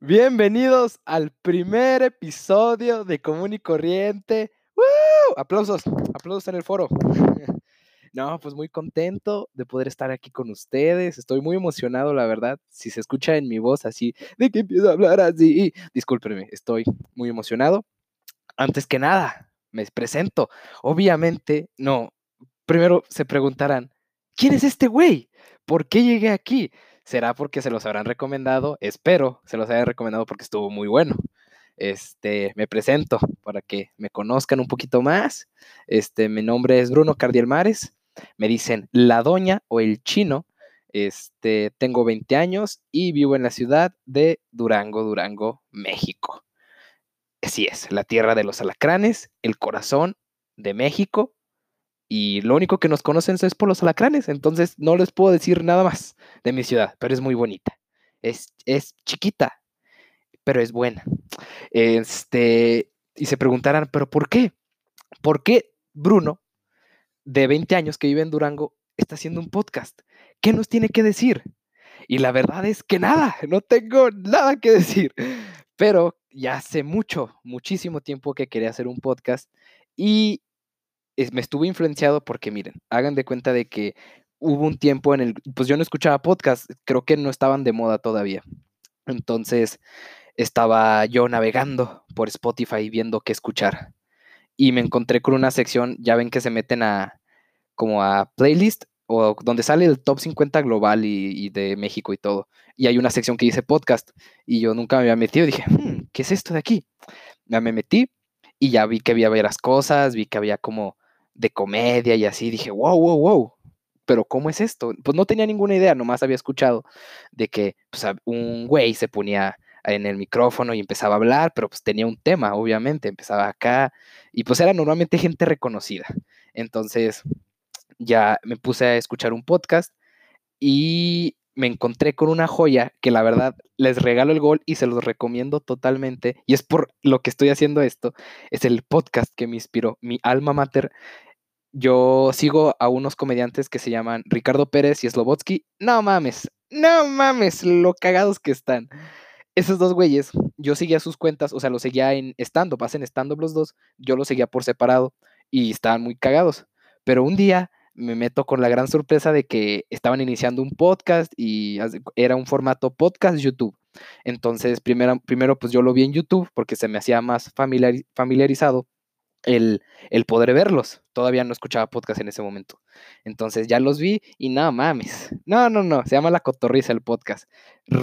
Bienvenidos al primer episodio de Común y Corriente. Aplausos, aplausos en el foro. No, pues muy contento de poder estar aquí con ustedes. Estoy muy emocionado, la verdad. Si se escucha en mi voz así, de que empiezo a hablar así, discúlpenme, estoy muy emocionado. Antes que nada, me presento. Obviamente, no. Primero se preguntarán, ¿quién es este güey? ¿Por qué llegué aquí? ¿Será porque se los habrán recomendado? Espero se los haya recomendado porque estuvo muy bueno. Este, me presento para que me conozcan un poquito más. Este, mi nombre es Bruno Cardielmares. Me dicen la doña o el chino. Este, tengo 20 años y vivo en la ciudad de Durango, Durango, México. Así es, la tierra de los alacranes, el corazón de México. Y lo único que nos conocen es por los alacranes, entonces no les puedo decir nada más de mi ciudad, pero es muy bonita. Es, es chiquita, pero es buena. Este, y se preguntarán, ¿pero por qué? ¿Por qué Bruno de 20 años que vive en Durango está haciendo un podcast. ¿Qué nos tiene que decir? Y la verdad es que nada, no tengo nada que decir. Pero ya hace mucho, muchísimo tiempo que quería hacer un podcast y me estuve influenciado porque miren, hagan de cuenta de que hubo un tiempo en el, pues yo no escuchaba podcast, creo que no estaban de moda todavía. Entonces estaba yo navegando por Spotify viendo qué escuchar y me encontré con una sección, ya ven que se meten a como a playlist o donde sale el top 50 global y, de México y todo. Y hay una sección que dice podcast y yo nunca me había metido. Dije, hmm, ¿qué es esto de aquí? Ya me metí y ya vi que había varias cosas, vi que había como de comedia y así. Dije, wow, wow, wow. Pero ¿cómo es esto? Pues no tenía ninguna idea, nomás había escuchado de que pues, un güey se ponía en el micrófono y empezaba a hablar, pero pues tenía un tema, obviamente, empezaba acá y pues era normalmente gente reconocida. Entonces ya me puse a escuchar un podcast y me encontré con una joya que la verdad les regalo el gol y se los recomiendo totalmente. Y es por lo que estoy haciendo esto. Es el podcast que me inspiró, mi alma mater. Yo sigo a unos comediantes que se llaman Ricardo Pérez y Slobotsky. No mames, no mames, lo cagados que están esos dos güeyes, yo seguía sus cuentas, o sea, los seguía en stand-up, hacen los dos, yo los seguía por separado y estaban muy cagados. Pero un día me meto con la gran sorpresa de que estaban iniciando un podcast y era un formato podcast YouTube. Entonces, primero, primero pues yo lo vi en YouTube porque se me hacía más familiarizado el, poder verlos. Todavía no escuchaba podcast en ese momento. Entonces ya los vi y no mames. No, no, no. Se llama La Cotorriza el podcast.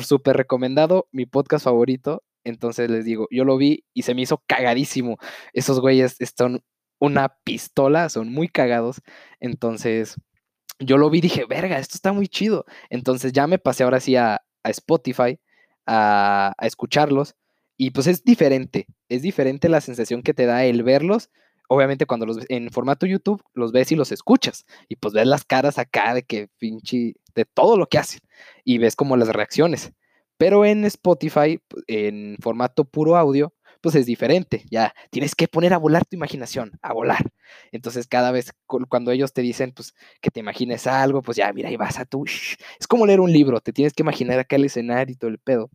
Súper recomendado, mi podcast favorito. Entonces les digo, yo lo vi y se me hizo cagadísimo. Esos güeyes son una pistola, son muy cagados. Entonces yo lo vi y dije, verga, esto está muy chido. Entonces ya me pasé ahora sí a, Spotify a, a escucharlos y pues es diferente, es diferente la sensación que te da el verlos. Obviamente cuando los en formato YouTube los ves y los escuchas y pues ves las caras acá de que pinche de todo lo que hacen y ves como las reacciones. Pero en Spotify en formato puro audio pues es diferente, ya tienes que poner a volar tu imaginación, a volar. Entonces cada vez cuando ellos te dicen pues que te imagines algo, pues ya mira, ahí vas a tu es como leer un libro, te tienes que imaginar acá el escenario y todo el pedo.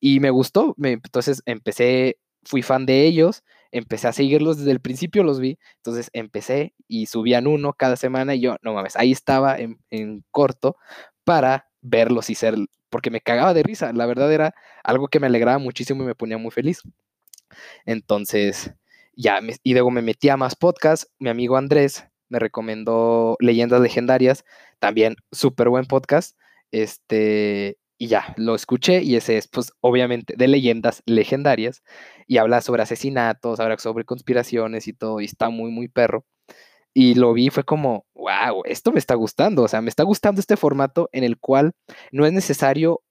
Y me gustó, entonces empecé, fui fan de ellos, empecé a seguirlos desde el principio, los vi, entonces empecé y subían uno cada semana y yo, no mames, ahí estaba en, corto para verlos y ser, porque me cagaba de risa, la verdad era algo que me alegraba muchísimo y me ponía muy feliz. Entonces, ya, y luego me metí a más podcasts, mi amigo Andrés me recomendó Leyendas Legendarias, también súper buen podcast, este, y ya, lo escuché y ese es, pues, obviamente, de leyendas legendarias y habla sobre asesinatos, habla sobre conspiraciones y todo, y está muy, muy perro. Y lo vi fue como, wow, esto me está gustando, o sea, me está gustando este formato en el cual no es necesario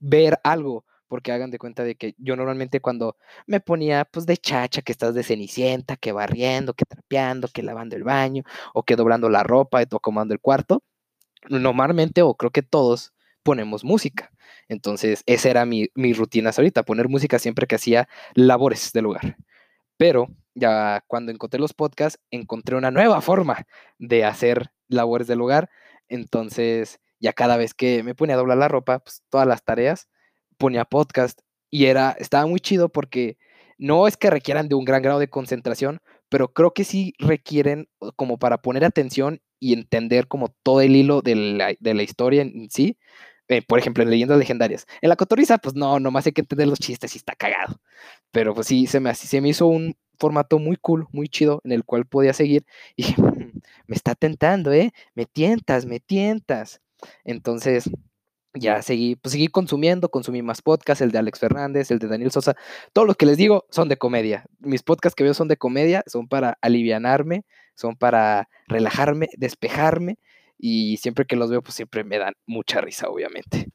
ver algo, porque hagan de cuenta de que yo normalmente cuando me ponía pues de chacha, que estás de cenicienta, que barriendo, que trapeando, que lavando el baño, o que doblando la ropa, o acomodando el cuarto, normalmente, o creo que todos, ponemos música. Entonces, esa era mi, mi rutina ahorita, poner música siempre que hacía labores del hogar. Pero ya cuando encontré los podcasts, encontré una nueva forma de hacer labores del hogar. Entonces, ya cada vez que me ponía a doblar la ropa, pues todas las tareas, ponía podcast y era, estaba muy chido porque no es que requieran de un gran grado de concentración, pero creo que sí requieren como para poner atención y entender como todo el hilo de la, historia en sí. Eh, por ejemplo, en leyendas legendarias. En la cotoriza, pues no, nomás hay que entender los chistes y está cagado. Pero pues sí, se me, se me hizo un formato muy cool, muy chido, en el cual podía seguir. Y dije, mm, me está tentando, ¿eh? Me tientas, me tientas. Entonces, ya seguí, pues seguí consumiendo, consumí más podcasts, el de Alex Fernández, el de Daniel Sosa, todo lo que les digo son de comedia. Mis podcasts que veo son de comedia, son para alivianarme, son para relajarme, despejarme y siempre que los veo pues siempre me dan mucha risa, obviamente.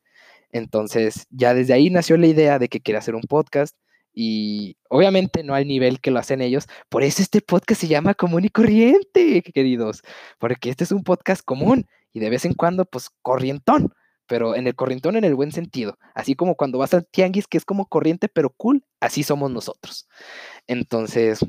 Entonces, ya desde ahí nació la idea de que quería hacer un podcast y obviamente no al nivel que lo hacen ellos. Por eso este podcast se llama Común y Corriente, queridos, porque este es un podcast común y de vez en cuando pues corrientón pero en el corrientón en el buen sentido. Así como cuando vas al tianguis, que es como corriente, pero cool, así somos nosotros. Entonces,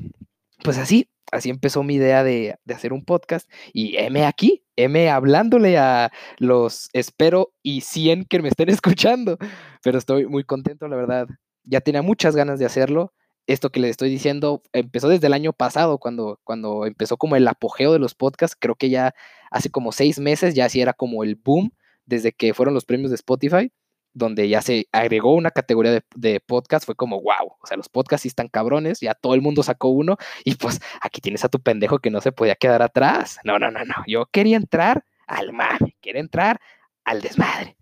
pues así, así empezó mi idea de, hacer un podcast. Y M aquí, M hablándole a los espero y 100 que me estén escuchando. Pero estoy muy contento, la verdad. Ya tenía muchas ganas de hacerlo. Esto que les estoy diciendo empezó desde el año pasado, cuando, cuando empezó como el apogeo de los podcasts. Creo que ya hace como seis meses, ya así era como el boom desde que fueron los premios de Spotify, donde ya se agregó una categoría de, podcast, fue como, wow, o sea, los podcasts sí están cabrones, ya todo el mundo sacó uno y pues aquí tienes a tu pendejo que no se podía quedar atrás. No, no, no, no, yo quería entrar al mame, quería entrar al desmadre.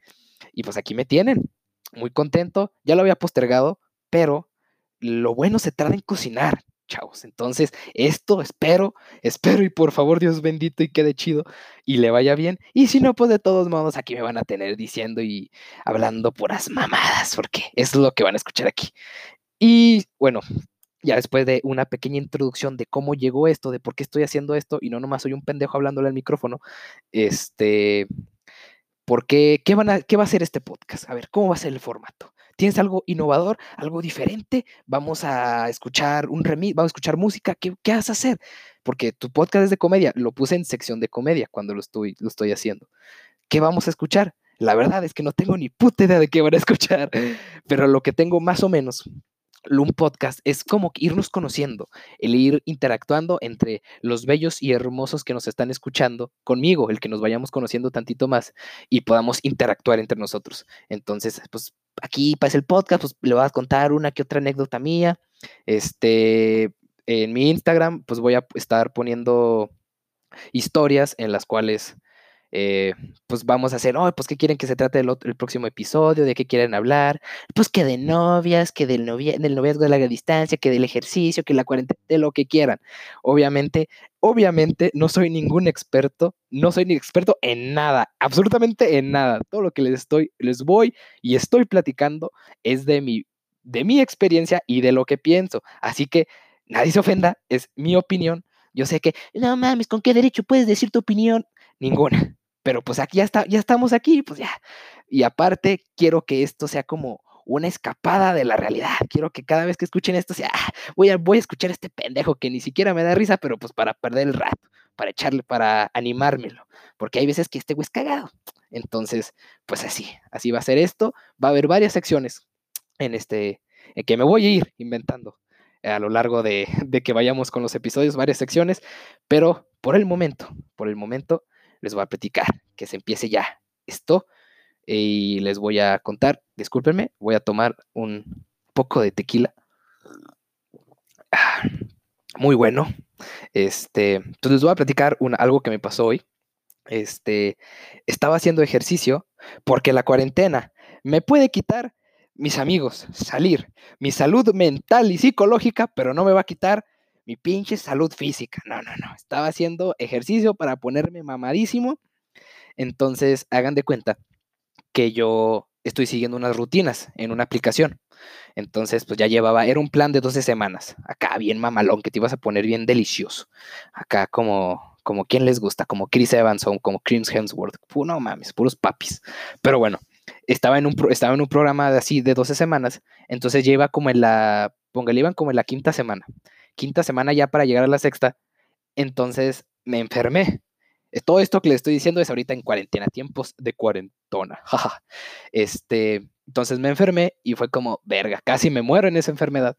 Y pues aquí me tienen, muy contento, ya lo había postergado, pero lo bueno se trata en cocinar chavos. Entonces, esto espero, espero y por favor Dios bendito y quede chido y le vaya bien. Y si no, pues de todos modos aquí me van a tener diciendo y hablando puras mamadas, porque es lo que van a escuchar aquí. Y bueno, ya después de una pequeña introducción de cómo llegó esto, de por qué estoy haciendo esto y no nomás soy un pendejo hablándole al micrófono, este, ¿por qué, qué, van a, qué va a ser este podcast? A ver, ¿cómo va a ser el formato? ¿Tienes algo innovador, algo diferente? Vamos a escuchar un remix, vamos a escuchar música. ¿Qué, ¿Qué, vas a hacer? Porque tu podcast es de comedia. Lo puse en sección de comedia cuando lo estoy, lo estoy haciendo. ¿Qué vamos a escuchar? La verdad es que no tengo ni puta idea de qué van a escuchar, pero lo que tengo más o menos un podcast es como irnos conociendo, el ir interactuando entre los bellos y hermosos que nos están escuchando conmigo, el que nos vayamos conociendo tantito más y podamos interactuar entre nosotros. Entonces, pues aquí para el podcast, pues le voy a contar una que otra anécdota mía. Este, en mi Instagram, pues voy a estar poniendo historias en las cuales eh, pues vamos a hacer, oh, pues qué quieren que se trate el, el, próximo episodio, de qué quieren hablar, pues que de novias, que del, novia, del noviazgo de larga distancia, que del ejercicio, que la cuarentena, de lo que quieran. Obviamente, obviamente no soy ningún experto, no soy ni experto en nada, absolutamente en nada. Todo lo que les estoy, les voy y estoy platicando es de mi, de mi experiencia y de lo que pienso. Así que nadie se ofenda, es mi opinión. Yo sé que, no mames, ¿con qué derecho puedes decir tu opinión? Ninguna pero pues aquí ya, está, ya estamos aquí, pues ya. Y aparte, quiero que esto sea como una escapada de la realidad. Quiero que cada vez que escuchen esto sea, ah, voy a, voy a escuchar este pendejo que ni siquiera me da risa, pero pues para perder el rato, para echarle, para animármelo. Porque hay veces que este güey es cagado. Entonces, pues así, así va a ser esto. Va a haber varias secciones en este, en que me voy a ir inventando a lo largo de, de que vayamos con los episodios, varias secciones, pero por el momento, por el momento, les voy a platicar, que se empiece ya esto y les voy a contar, discúlpenme, voy a tomar un poco de tequila. Ah, muy bueno. Este, entonces les voy a platicar algo que me pasó hoy. Este, estaba haciendo ejercicio porque la cuarentena me puede quitar mis amigos, salir, mi salud mental y psicológica, pero no me va a quitar mi pinche salud física. No, no, no. Estaba haciendo ejercicio para ponerme mamadísimo. Entonces, hagan de cuenta que yo estoy siguiendo unas rutinas en una aplicación. Entonces, pues ya llevaba, era un plan de 12 semanas. Acá bien mamalón, que te ibas a poner bien delicioso. Acá como, como quien les gusta, como Chris Evans o como Chris Hemsworth. No mames, puros papis. Pero bueno, estaba en un, estaba en un programa de así de 12 semanas. Entonces ya iba como en la, póngale, iban como en la quinta semana quinta semana ya para llegar a la sexta, entonces me enfermé. Eh, todo esto que le estoy diciendo es ahorita en cuarentena, tiempos de cuarentona. este, entonces me enfermé y fue como, verga, casi me muero en esa enfermedad.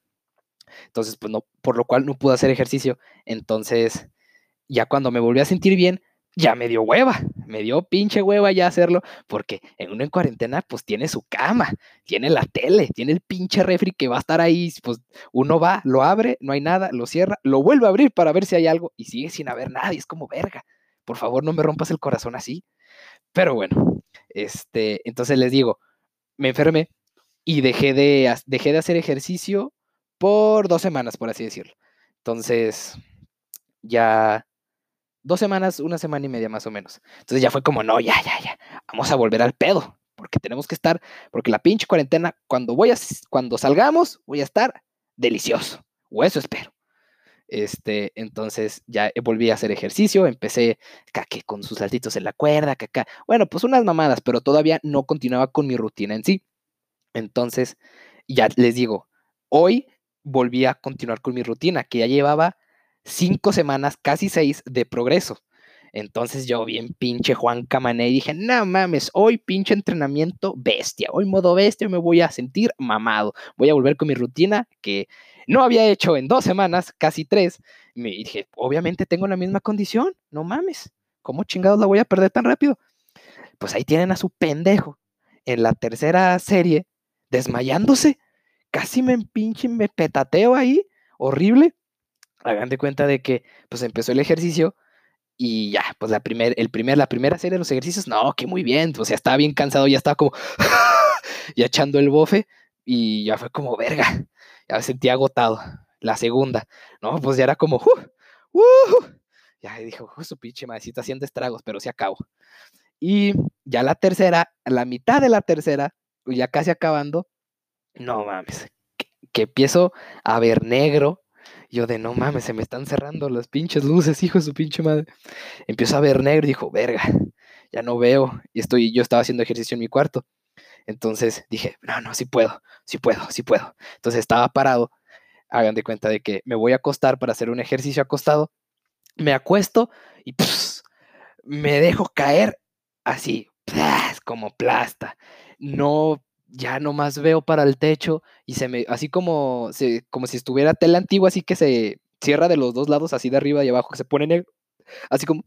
Entonces, pues no, por lo cual no pude hacer ejercicio. Entonces, ya cuando me volví a sentir bien, ya me dio hueva, me dio pinche hueva ya hacerlo, porque en uno en cuarentena, pues tiene su cama, tiene la tele, tiene el pinche refri que va a estar ahí, pues uno va, lo abre, no hay nada, lo cierra, lo vuelve a abrir para ver si hay algo y sigue sin haber nada y es como verga. Por favor, no me rompas el corazón así. Pero bueno, este, entonces les digo, me enfermé y dejé de, dejé de hacer ejercicio por dos semanas, por así decirlo. Entonces, ya dos semanas, una semana y media más o menos. Entonces ya fue como, no, ya, ya, ya, vamos a volver al pedo, porque tenemos que estar, porque la pinche cuarentena, cuando voy a, cuando salgamos, voy a estar delicioso, o eso espero. Este, entonces ya volví a hacer ejercicio, empecé con sus saltitos en la cuerda, caca. Bueno, pues unas mamadas, pero todavía no continuaba con mi rutina en sí. Entonces, ya les digo, hoy volví a continuar con mi rutina, que ya llevaba cinco semanas, casi seis, de progreso. Entonces yo bien pinche Juan Camané y dije, no mames, hoy pinche entrenamiento bestia, hoy modo bestia me voy a sentir mamado, voy a volver con mi rutina que no había hecho en dos semanas, casi tres. Y dije, obviamente tengo la misma condición, no mames, ¿cómo chingados la voy a perder tan rápido? Pues ahí tienen a su pendejo en la tercera serie, desmayándose, casi me pinche, me petateo ahí, horrible hagan de cuenta de que pues empezó el ejercicio y ya, pues la, primer, el primer, la primera serie de los ejercicios, no, que muy bien, o sea, estaba bien cansado, ya estaba como, ya echando el bofe y ya fue como, verga, ya me sentía agotado. La segunda, no, pues ya era como, uh, uh, ya dijo, su pinche madrecita haciendo estragos, pero se acabó. Y ya la tercera, la mitad de la tercera, ya casi acabando, no mames, que empiezo a ver negro, yo de no mames, se me están cerrando las pinches luces, hijo de su pinche madre. Empiezo a ver negro y dijo, verga, ya no veo. Y estoy, yo estaba haciendo ejercicio en mi cuarto. Entonces dije, no, no, sí puedo, sí puedo, sí puedo. Entonces estaba parado. Hagan de cuenta de que me voy a acostar para hacer un ejercicio acostado. Me acuesto y me dejo caer así, como plasta. No ya nomás veo para el techo y se me, así como, se, como si estuviera tela antigua, así que se cierra de los dos lados, así de arriba y abajo, que se pone negro, así como,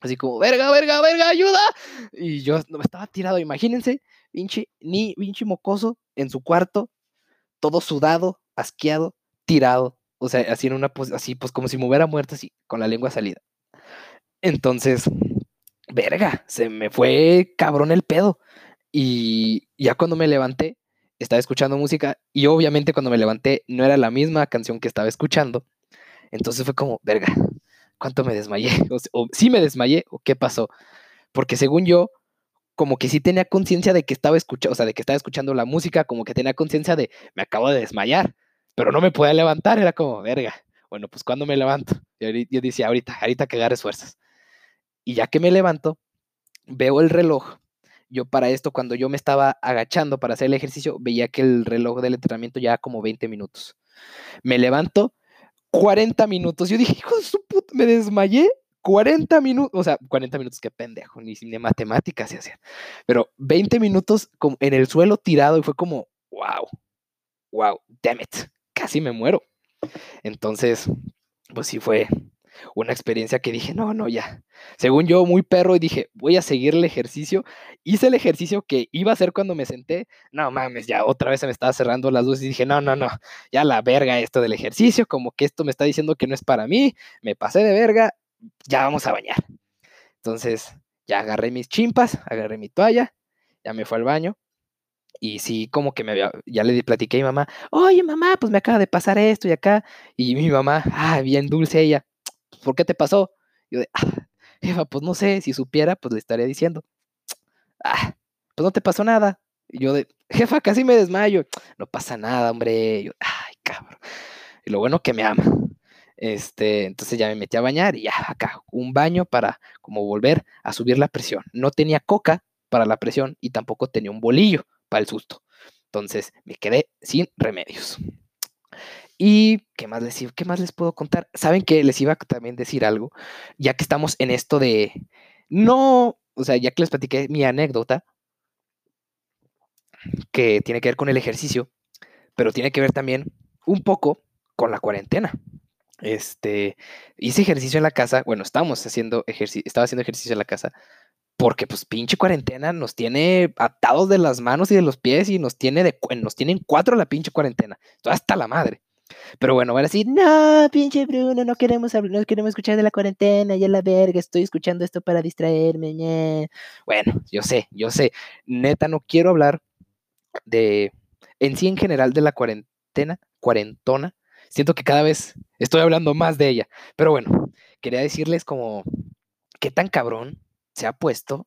así como, verga, verga, verga, ayuda. Y yo no estaba tirado, imagínense, pinche, ni pinche mocoso en su cuarto, todo sudado, asqueado, tirado, o sea, así en una, así pues como si me hubiera muerto, así, con la lengua salida. Entonces, verga, se me fue cabrón el pedo. Y ya cuando me levanté, estaba escuchando música y obviamente cuando me levanté no era la misma canción que estaba escuchando. Entonces fue como, verga, ¿cuánto me desmayé? O, sí me desmayé o qué pasó. Porque según yo, como que sí tenía conciencia de que estaba escuchando, o sea, de que estaba escuchando la música, como que tenía conciencia de, me acabo de desmayar, pero no me podía levantar, era como, verga, bueno, pues cuando me levanto, yo decía, ahorita, ahorita que agarres fuerzas. Y ya que me levanto, veo el reloj yo para esto, cuando yo me estaba agachando para hacer el ejercicio, veía que el reloj del entrenamiento ya como 20 minutos. Me levanto, 40 minutos. Yo dije, hijo de su puta, me desmayé. 40 minutos, o sea, 40 minutos, qué pendejo, ni de matemáticas se hacían. Pero 20 minutos como en el suelo tirado y fue como, wow, wow, damn it, casi me muero. Entonces, pues sí fue, una experiencia que dije, no, no, ya. Según yo, muy perro, y dije, voy a seguir el ejercicio. Hice el ejercicio que iba a hacer cuando me senté. No mames, ya otra vez se me estaba cerrando las luces y dije, no, no, no, ya la verga esto del ejercicio, como que esto me está diciendo que no es para mí, me pasé de verga, ya vamos a bañar. Entonces, ya agarré mis chimpas, agarré mi toalla, ya me fue al baño. Y sí, como que me ya le platiqué a mi mamá, oye mamá, pues me acaba de pasar esto y acá. Y mi mamá, ah, bien dulce ella, ¿por qué te pasó? yo de, ah, jefa, pues no sé, si supiera, pues le estaría diciendo, ah, pues no te pasó nada. Y yo de, jefa, casi me desmayo. No pasa nada, hombre. yo, ay, cabrón. Y lo bueno que me ama. Este, entonces ya me metí a bañar y ya acá, un baño para como volver a subir la presión. No tenía coca para la presión y tampoco tenía un bolillo para el susto. Entonces me quedé sin remedios. Y, ¿qué más, les, ¿qué más les puedo contar? ¿Saben que les iba a también decir algo? Ya que estamos en esto de, no, o sea, ya que les platiqué mi anécdota, que tiene que ver con el ejercicio, pero tiene que ver también un poco con la cuarentena. Este, hice ejercicio en la casa, bueno, estábamos haciendo ejercicio, estaba haciendo ejercicio en la casa, porque pues pinche cuarentena nos tiene atados de las manos y de los pies y nos tiene de, nos tienen cuatro la pinche cuarentena, hasta la madre. Pero bueno, van a decir, no, pinche Bruno, no queremos no queremos escuchar de la cuarentena, ya la verga, estoy escuchando esto para distraerme. Bueno, yo sé, yo sé, neta, no quiero hablar de, en sí en general de la cuarentena, cuarentona. Siento que cada vez estoy hablando más de ella. Pero bueno, quería decirles como, ¿qué tan cabrón se ha puesto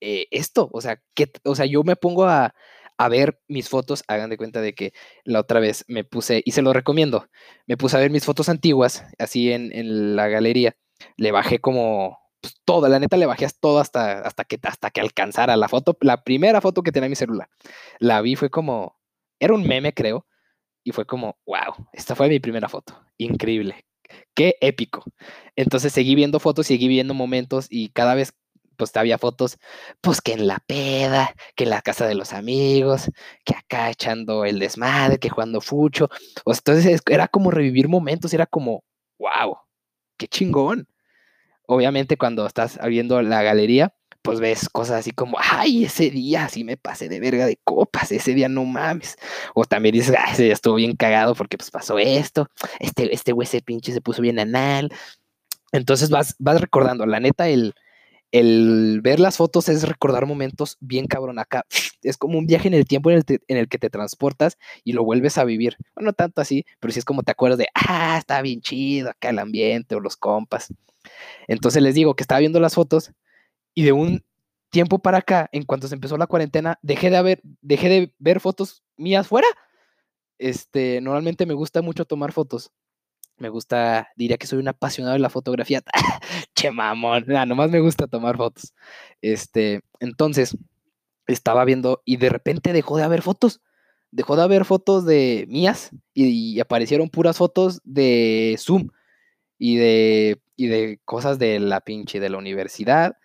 eh, esto? O sea, que, o sea, yo me pongo a, a ver mis fotos, hagan de cuenta de que la otra vez me puse, y se lo recomiendo, me puse a ver mis fotos antiguas, así en, la galería, le bajé como pues, todo, la neta le bajé todo hasta, hasta, que, hasta que alcanzara la foto, la primera foto que tenía mi celular. La vi, fue como, era un meme creo, y fue como, wow, esta fue mi primera foto, increíble, qué épico. Entonces seguí viendo fotos, seguí viendo momentos y cada vez pues había fotos, pues que en la peda, que en la casa de los amigos, que acá echando el desmadre, que jugando fucho. O entonces era como revivir momentos, era como, wow, qué chingón. Obviamente cuando estás viendo la galería, pues ves cosas así como, ay, ese día sí me pasé de verga de copas, ese día no mames. O también dices, ay, ese día estuvo bien cagado porque pues pasó esto, este, este güey ese pinche se puso bien anal. Entonces vas, vas recordando, la neta, el, el ver las fotos es recordar momentos bien cabrón acá. Es como un viaje en el tiempo en el, que te transportas y lo vuelves a vivir. No tanto así, pero sí es como te acuerdas de, ah, está bien chido acá el ambiente o los compas. Entonces les digo que estaba viendo las fotos y de un tiempo para acá, en cuanto se empezó la cuarentena, dejé de, haber, dejé de ver fotos mías fuera. Este, normalmente me gusta mucho tomar fotos me gusta, diría que soy un apasionado de la fotografía. che mamón, nada, nomás me gusta tomar fotos. Este, entonces, estaba viendo y de repente dejó de haber fotos. Dejó de haber fotos de mías y, aparecieron puras fotos de Zoom y de, y de cosas de la pinche de la universidad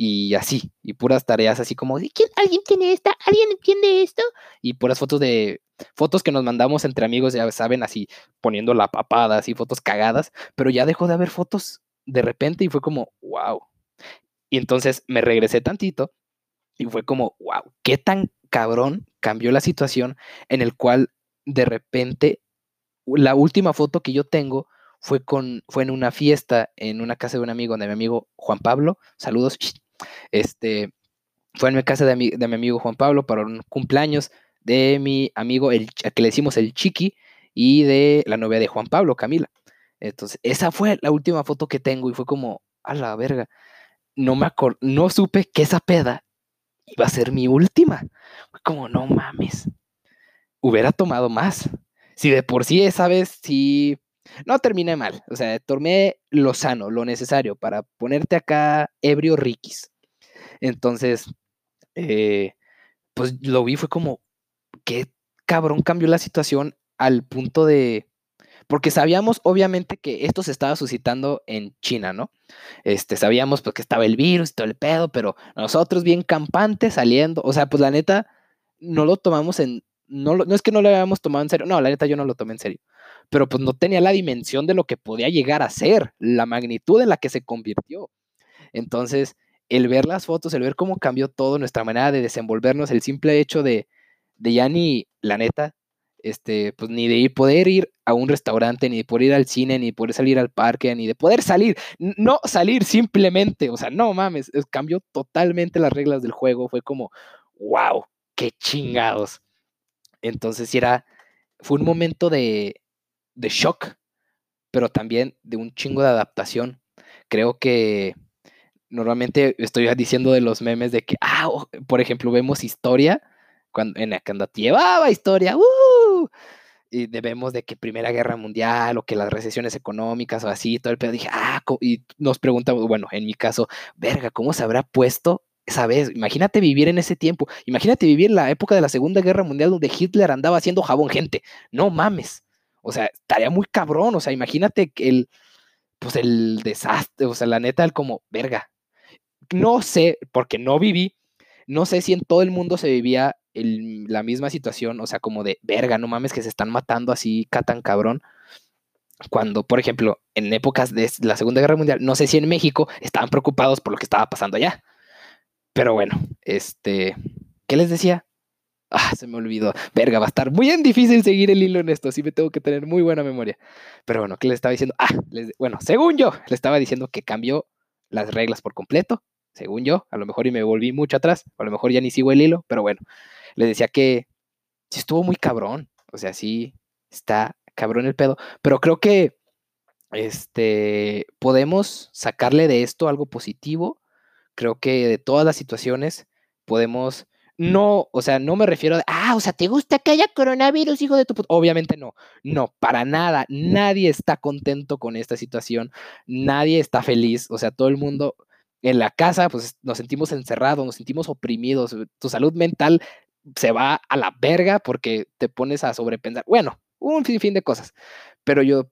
y así, y puras tareas así como, ¿quién, ¿alguien tiene esta? ¿Alguien entiende esto? Y puras fotos de, fotos que nos mandamos entre amigos, ya saben, así poniendo la papada, así fotos cagadas, pero ya dejó de haber fotos de repente y fue como, wow. Y entonces me regresé tantito y fue como, wow, qué tan cabrón cambió la situación en el cual de repente la última foto que yo tengo fue con fue en una fiesta en una casa de un amigo de mi amigo Juan Pablo saludos este, fue en mi casa de mi, de mi amigo Juan Pablo para un cumpleaños de mi amigo, el, que le decimos el Chiqui, y de la novia de Juan Pablo, Camila. Entonces, esa fue la última foto que tengo y fue como, a la verga. No me no supe que esa peda iba a ser mi última. Fue como, no mames. Hubiera tomado más. Si de por sí esa vez sí no terminé mal, o sea, tomé lo sano, lo necesario para ponerte acá ebrio riquis. Entonces, eh, pues lo vi, fue como, qué cabrón cambió la situación al punto de... Porque sabíamos, obviamente, que esto se estaba suscitando en China, ¿no? Este, sabíamos porque estaba el virus y todo el pedo, pero nosotros bien campantes saliendo, o sea, pues la neta, no lo tomamos en... No, no es que no lo habíamos tomado en serio, no, la neta yo no lo tomé en serio pero pues no tenía la dimensión de lo que podía llegar a ser, la magnitud en la que se convirtió. Entonces, el ver las fotos, el ver cómo cambió todo, nuestra manera de desenvolvernos, el simple hecho de, de ya ni, la neta, este, pues ni de poder ir a un restaurante, ni de poder ir al cine, ni de poder salir al parque, ni de poder salir, no salir simplemente, o sea, no mames, cambió totalmente las reglas del juego, fue como, wow, qué chingados. Entonces, era, fue un momento de, de shock, pero también de un chingo de adaptación. Creo que normalmente estoy diciendo de los memes de que, ah, por ejemplo, vemos historia, cuando, en la que llevaba historia, ¡uh! y debemos de que Primera Guerra Mundial o que las recesiones económicas o así, todo el pedo, dije, ah, y nos preguntamos, bueno, en mi caso, verga, ¿cómo se habrá puesto esa vez? Imagínate vivir en ese tiempo, imagínate vivir en la época de la Segunda Guerra Mundial donde Hitler andaba haciendo jabón gente, no mames. O sea, estaría muy cabrón. O sea, imagínate el, pues el desastre, o sea, la neta, el como, verga. No sé, porque no viví, no sé si en todo el mundo se vivía la misma situación, o sea, como de, verga, no mames, que se están matando así, tan cabrón. Cuando, por ejemplo, en épocas de la Segunda Guerra Mundial, no sé si en México estaban preocupados por lo que estaba pasando allá. Pero bueno, este, ¿qué les decía? Ah, se me olvidó. Verga, va a estar muy difícil seguir el hilo en esto. Sí me tengo que tener muy buena memoria. Pero bueno, ¿qué les estaba diciendo? Ah, bueno, según yo, le estaba diciendo que cambió las reglas por completo. Según yo, a lo mejor y me volví mucho atrás. A lo mejor ya ni sigo el hilo. Pero bueno, les decía que sí estuvo muy cabrón. O sea, sí está cabrón el pedo. Pero creo que este podemos sacarle de esto algo positivo. Creo que de todas las situaciones podemos no, o sea, no me refiero a, ah, o sea, ¿te gusta que haya coronavirus, hijo de tu puta? Obviamente no, no, para nada, nadie está contento con esta situación, nadie está feliz, o sea, todo el mundo en la casa, pues nos sentimos encerrados, nos sentimos oprimidos, tu salud mental se va a la verga porque te pones a sobrepensar, bueno, un fin de cosas, pero yo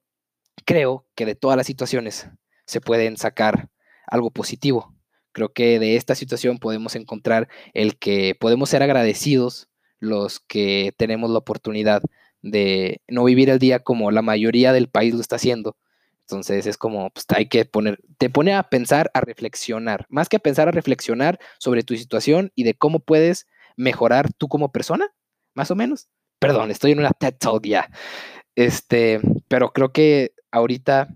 creo que de todas las situaciones se pueden sacar algo positivo. Creo que de esta situación podemos encontrar el que podemos ser agradecidos los que tenemos la oportunidad de no vivir el día como la mayoría del país lo está haciendo. Entonces es como, pues hay que poner, te pone a pensar, a reflexionar, más que a pensar, a reflexionar sobre tu situación y de cómo puedes mejorar tú como persona, más o menos. Perdón, estoy en una TED Talk ya. Este, pero creo que ahorita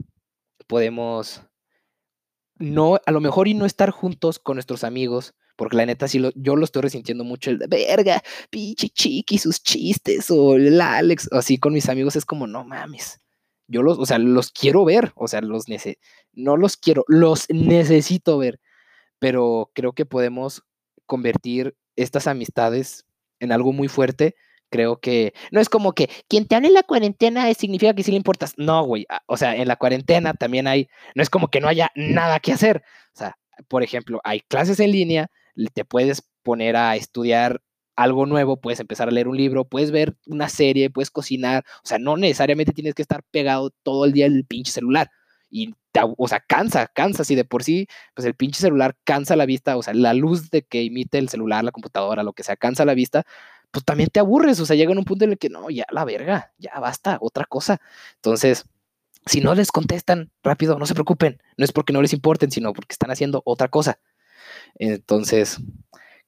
podemos no, a lo mejor y no estar juntos con nuestros amigos, porque la neta sí lo, yo lo estoy resintiendo mucho, el de verga, pinche chiqui, sus chistes, o el Alex, así con mis amigos es como, no mames, yo los, o sea, los quiero ver, o sea, los no los quiero, los necesito ver, pero creo que podemos convertir estas amistades en algo muy fuerte creo que no es como que quien te habla en la cuarentena significa que sí le importas. No, güey. O sea, en la cuarentena también hay, no es como que no haya nada que hacer. O sea, por ejemplo, hay clases en línea, te puedes poner a estudiar algo nuevo, puedes empezar a leer un libro, puedes ver una serie, puedes cocinar. O sea, no necesariamente tienes que estar pegado todo el día el pinche celular. Y, o sea, cansa, cansa. Si de por sí, pues el pinche celular cansa la vista, o sea, la luz de que emite el celular, la computadora, lo que sea, cansa la vista, pues también te aburres, o sea, llega un punto en el que no, ya la verga, ya basta, otra cosa. Entonces, si no les contestan rápido, no se preocupen, no es porque no les importen, sino porque están haciendo otra cosa. Entonces,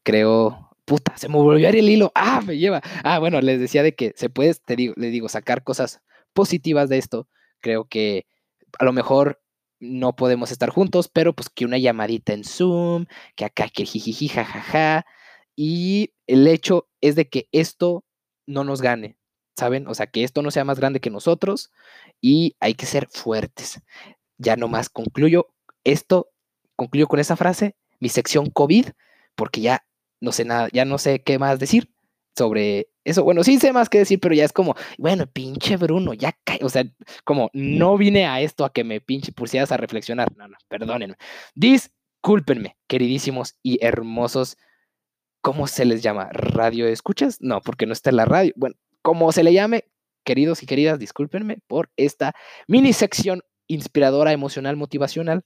creo, puta, se me volvió a ir el hilo, ah, me lleva. Ah, bueno, les decía de que se puede, te digo, les digo, sacar cosas positivas de esto. Creo que a lo mejor no podemos estar juntos, pero pues que una llamadita en Zoom, que acá que jijiji, jajaja, y el hecho es de que esto no nos gane, ¿saben? O sea, que esto no sea más grande que nosotros y hay que ser fuertes. Ya nomás concluyo esto, concluyo con esa frase, mi sección COVID, porque ya no sé nada, ya no sé qué más decir sobre eso. Bueno, sí sé más que decir, pero ya es como, bueno, pinche Bruno, ya cae. O sea, como no vine a esto a que me pinche pusieras a reflexionar. No, no, perdónenme. Discúlpenme, queridísimos y hermosos ¿cómo se les llama? ¿Radio escuchas? No, porque no está en la radio. Bueno, como se le llame, queridos y queridas, discúlpenme por esta mini sección inspiradora, emocional, motivacional.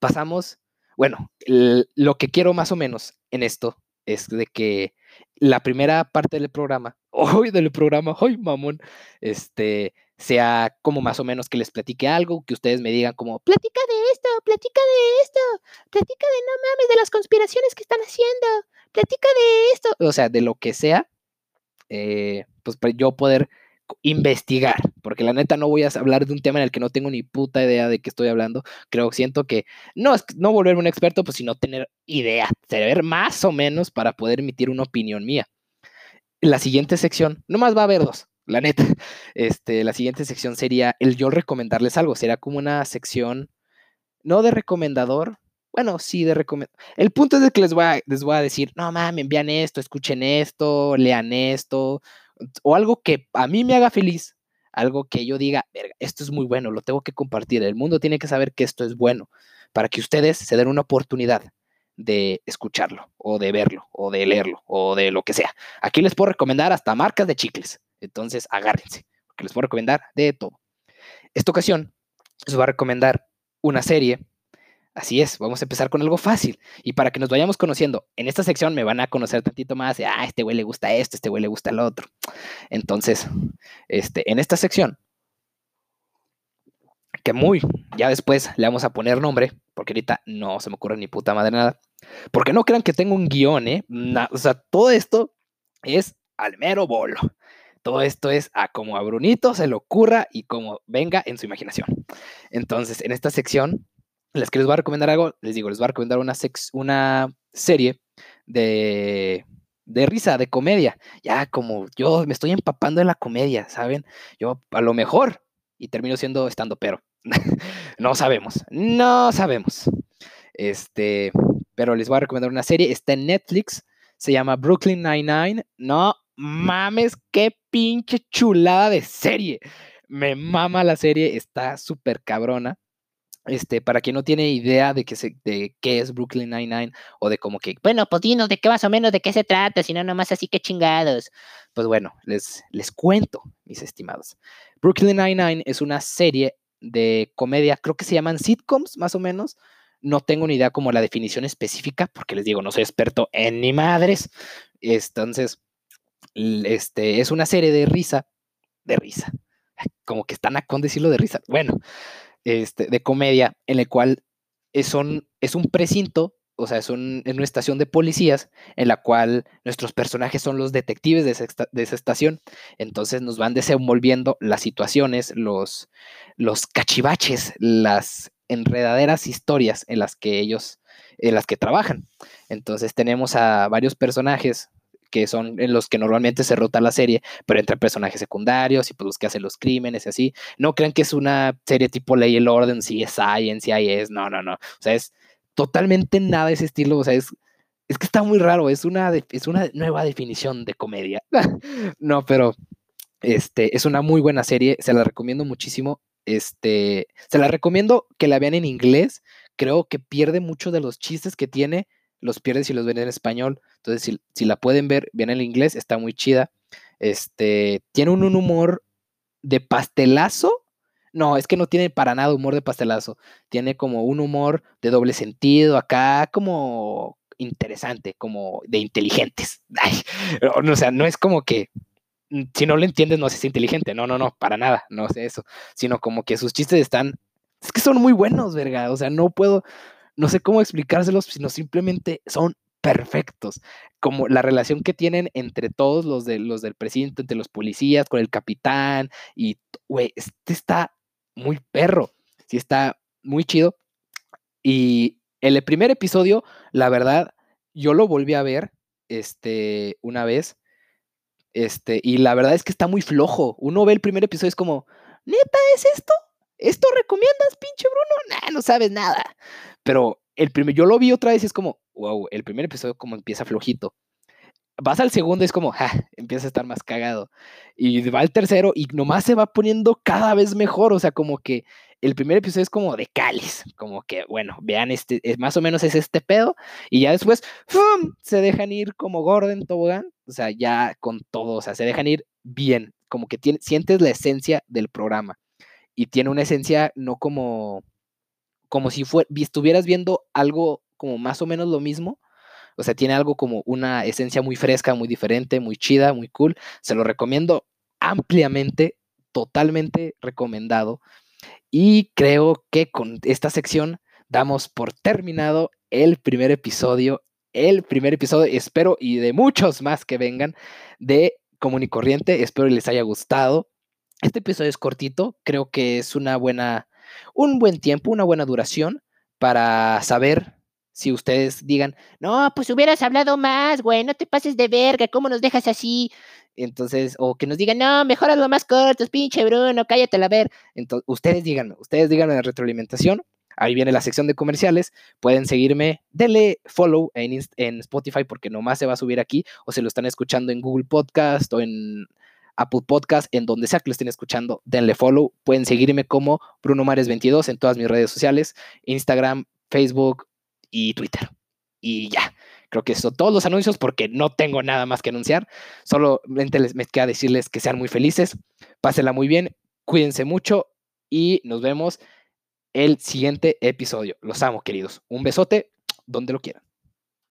Pasamos, bueno, lo que quiero más o menos en esto es de que la primera parte del programa, hoy del programa, hoy mamón, este, sea como más o menos que les platique algo, que ustedes me digan como, platica de esto, platica de esto, platica de no mames, de las conspiraciones que están haciendo, platica de esto, o sea, de lo que sea, eh, pues yo poder investigar, porque la neta no voy a hablar de un tema en el que no tengo ni puta idea de qué estoy hablando. Creo, siento que no es no volverme un experto, pues sino tener idea, saber más o menos para poder emitir una opinión mía. La siguiente sección, nomás va a haber dos, la neta. Este, la siguiente sección sería el yo recomendarles algo, será como una sección no de recomendador, bueno, sí, de recomendar. El punto es de que les voy, a, les voy a decir, no mames, envían esto, escuchen esto, lean esto, o algo que a mí me haga feliz, algo que yo diga, esto es muy bueno, lo tengo que compartir. El mundo tiene que saber que esto es bueno, para que ustedes se den una oportunidad de escucharlo, o de verlo, o de leerlo, o de lo que sea. Aquí les puedo recomendar hasta marcas de chicles. Entonces, agárrense, porque les a recomendar de todo. Esta ocasión les voy a recomendar una serie. Así es, vamos a empezar con algo fácil. Y para que nos vayamos conociendo, en esta sección me van a conocer tantito más ah, este güey le gusta esto, este güey le gusta el otro. Entonces, este, en esta sección, que muy, ya después le vamos a poner nombre, porque ahorita no se me ocurre ni puta madre nada. Porque no crean que tengo un guion, ¿eh? o sea, todo esto es al mero bolo. Todo esto es a como a Brunito se le ocurra y como venga en su imaginación. Entonces, en esta sección, les que les voy a recomendar algo, les digo, les voy a recomendar una, una serie de, de risa, de comedia. Ya como yo me estoy empapando en la comedia, ¿saben? Yo a lo mejor, y termino siendo estando pero. no sabemos, no sabemos. Este, pero les voy a recomendar una serie, está en Netflix, se llama Brooklyn Nine-Nine. No mames, qué pinche chulada de serie. Me mama la serie, está súper cabrona. Este, para quien no tiene idea de qué, se, de qué es Brooklyn Nine-Nine o de cómo que, bueno, pues dinos de qué más o menos de qué se trata, si no nomás así que chingados. Pues bueno, les, les cuento, mis estimados. Brooklyn Nine-Nine es una serie de comedia, creo que se llaman sitcoms más o menos. No tengo ni idea como la definición específica, porque les digo, no soy experto en ni madres. Entonces, este, es una serie de risa, de risa, como que están a con decirlo de risa, bueno, este, de comedia, en el cual es, un, es un precinto, o sea, es, un, una estación de policías en la cual nuestros personajes son los detectives de esa, de esa estación, entonces nos van desenvolviendo las situaciones, los, los cachivaches, las enredaderas historias en las que ellos, en las que trabajan. Entonces tenemos a varios personajes que son en los que normalmente se rota la serie, pero entre personajes secundarios y pues los que hacen los crímenes y así. No crean que es una serie tipo Ley el Orden, CSI, NCIS, no, no, no. O sea, es totalmente nada ese estilo, o sea, es, es que está muy raro, es una, es una nueva definición de comedia. no, pero este, es una muy buena serie, se la recomiendo muchísimo. Este, se la recomiendo que la vean en inglés. Creo que pierde mucho de los chistes que tiene los pierdes y los ven en español. Entonces, si, la pueden ver bien en inglés, está muy chida. Este, tiene un, humor de pastelazo. No, es que no tiene para nada humor de pastelazo. Tiene como un humor de doble sentido acá, como interesante, como de inteligentes. o sea, no es como que mm, si no lo entiendes no es inteligente. No, no, no, para nada, no sé eso. Sino como que sus chistes están. Es que son muy buenos, verga. O sea, no puedo no sé cómo explicárselos, sino simplemente son perfectos. Como la relación que tienen entre todos los, de, los del presidente, entre los policías, con el capitán, y, güey, este está muy perro, sí está muy chido. Y el primer episodio, la verdad, yo lo volví a ver, este, una vez, este, y la verdad es que está muy flojo. Uno ve el primer episodio, es como, ¿neta es esto? ¿Esto recomiendas, pinche Bruno? Nah, no sabes nada. Pero el primer, yo lo vi otra vez y es como, wow, el primer episodio como empieza flojito. Vas al segundo y es como, ja, empieza a estar más cagado. Y va al tercero y nomás se va poniendo cada vez mejor. O sea, como que el primer episodio es como de cáliz. Como que, bueno, vean, este, es, más o menos es este pedo. Y ya después, ¡fum! Se dejan ir como Gordon Tobogán. O sea, ya con todo. O sea, se dejan ir bien. Como que sientes la esencia del programa y tiene una esencia no como, como si estuvieras viendo algo como más o menos lo mismo. O sea, tiene algo como una esencia muy fresca, muy diferente, muy chida, muy cool. Se lo recomiendo ampliamente, totalmente recomendado. Y creo que con esta sección damos por terminado el primer episodio, el primer episodio, espero, y de muchos más que vengan, de Común y Corriente. Espero les haya gustado. Este episodio es cortito, creo que es una buena, un buen tiempo, una buena duración para saber si ustedes digan, no, pues hubieras hablado más, güey, no te pases de verga, ¿cómo nos dejas así? Entonces, o que nos digan, no, mejor lo más corto, pinche Bruno, cállate a ver. Entonces, ustedes díganme, ustedes díganme la retroalimentación. Ahí viene la sección de comerciales. Pueden seguirme, denle follow en, en Spotify porque nomás se va a subir aquí o se lo están escuchando en Google Podcast o en Apple Podcast, en donde sea que lo estén escuchando, denle follow. Pueden seguirme como Bruno Mares22 en todas mis redes sociales, Instagram, Facebook y Twitter. Y ya, creo que son todos los anuncios porque no tengo nada más que anunciar. Solamente les me queda decirles que sean muy felices, pásenla muy bien, cuídense mucho y nos vemos el siguiente episodio. Los amo, queridos. Un besote donde lo quieran.